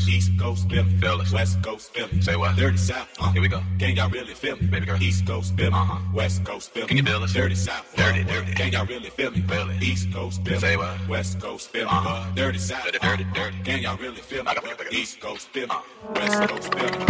fellas. East Coast Philly, mm-hmm. fellas. West Coast Philly. Say what? Dirty South. Uh. Here we go. Can y'all really feel me? Baby girl. East Coast Philly, uh-huh. West Coast Philly. Can you feel us? Dirty South. Uh. Dirty, dirty. Can y'all really feel me? Feel it. East Coast Philly, say what? West Coast Philly, uh-huh. Dirty South. Dirty, uh. dirty, dirty. Can y'all really feel me? East Coast Philly, West Coast Philly.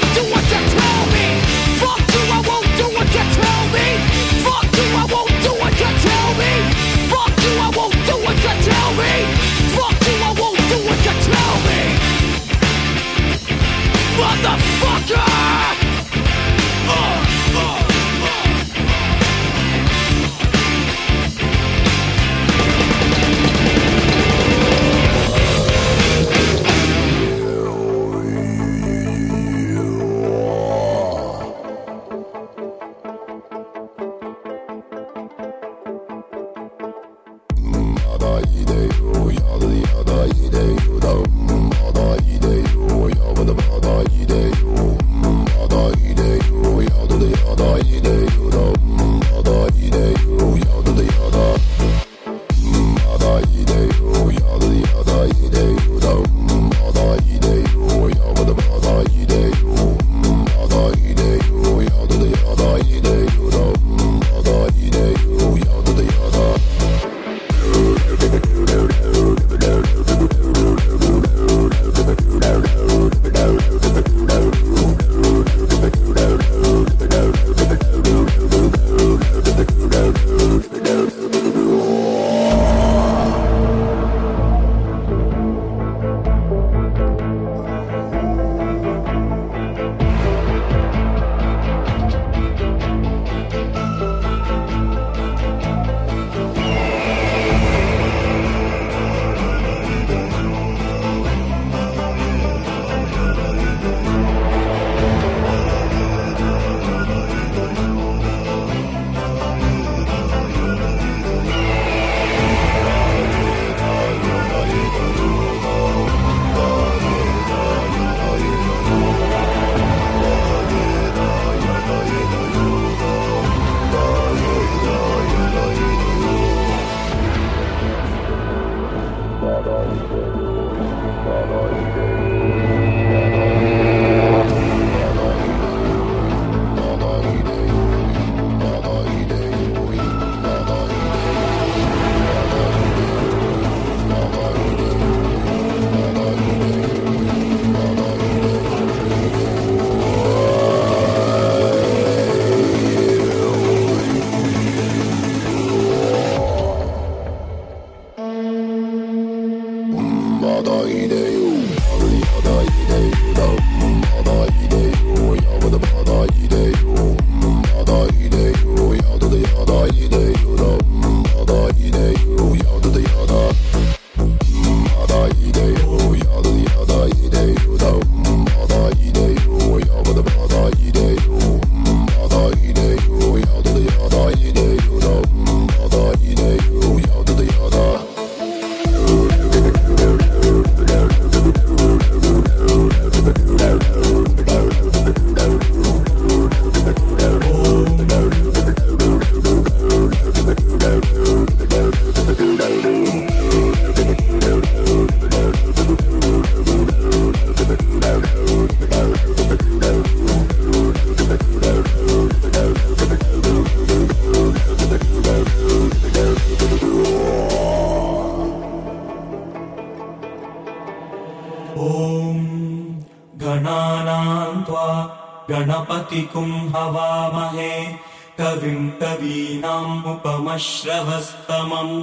वामहे कविम् कवीनाम् उपमश्रवस्तमम्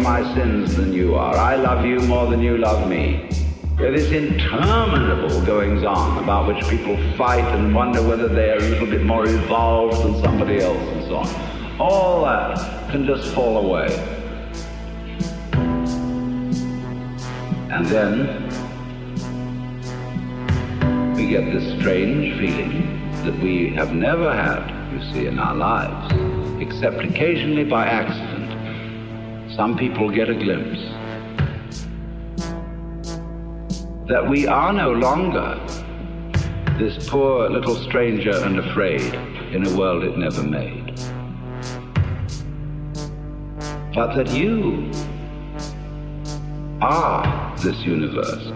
my sins than you are. I love you more than you love me. There is interminable goings on about which people fight and wonder whether they're a little bit more evolved than somebody else and so on. All that can just fall away. And then we get this strange feeling that we have never had, you see, in our lives, except occasionally by accident. Some people get a glimpse that we are no longer this poor little stranger and afraid in a world it never made. But that you are this universe.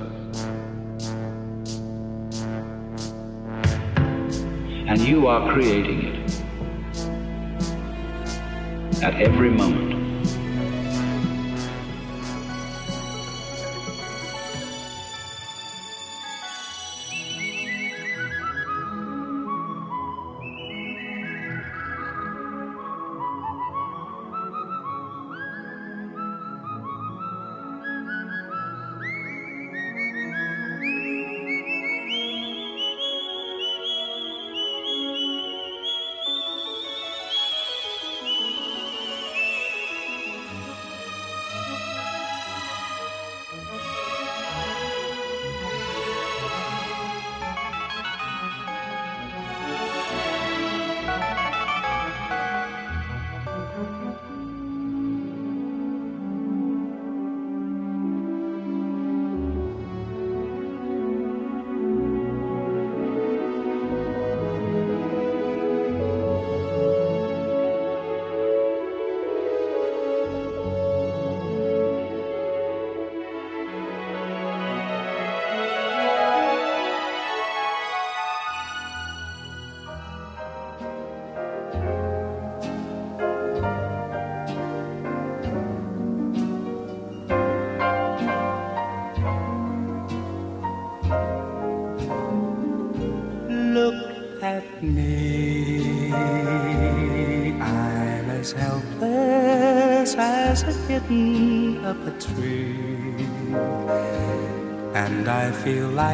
And you are creating it at every moment.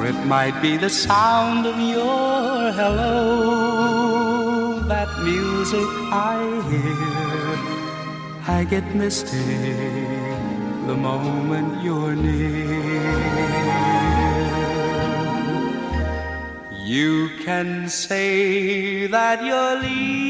Or it might be the sound of your hello, that music I hear. I get misty the moment you're near. You can say that you're leading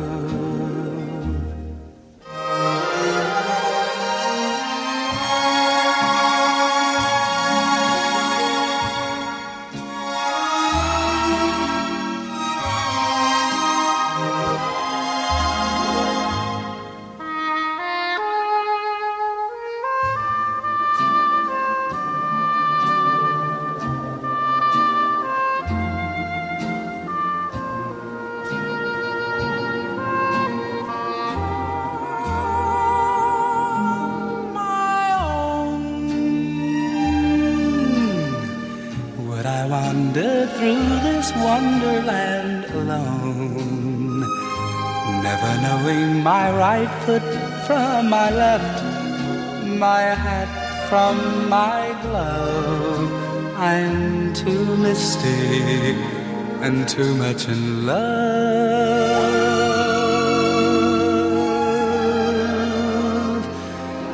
And too much in love.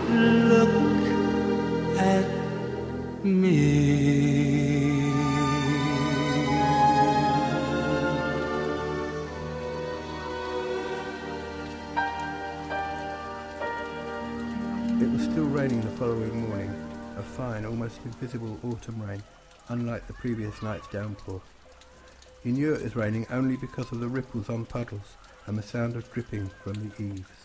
Look at me. It was still raining the following morning, a fine, almost invisible autumn rain, unlike the previous night's downpour. He knew it was raining only because of the ripples on puddles and the sound of dripping from the eaves.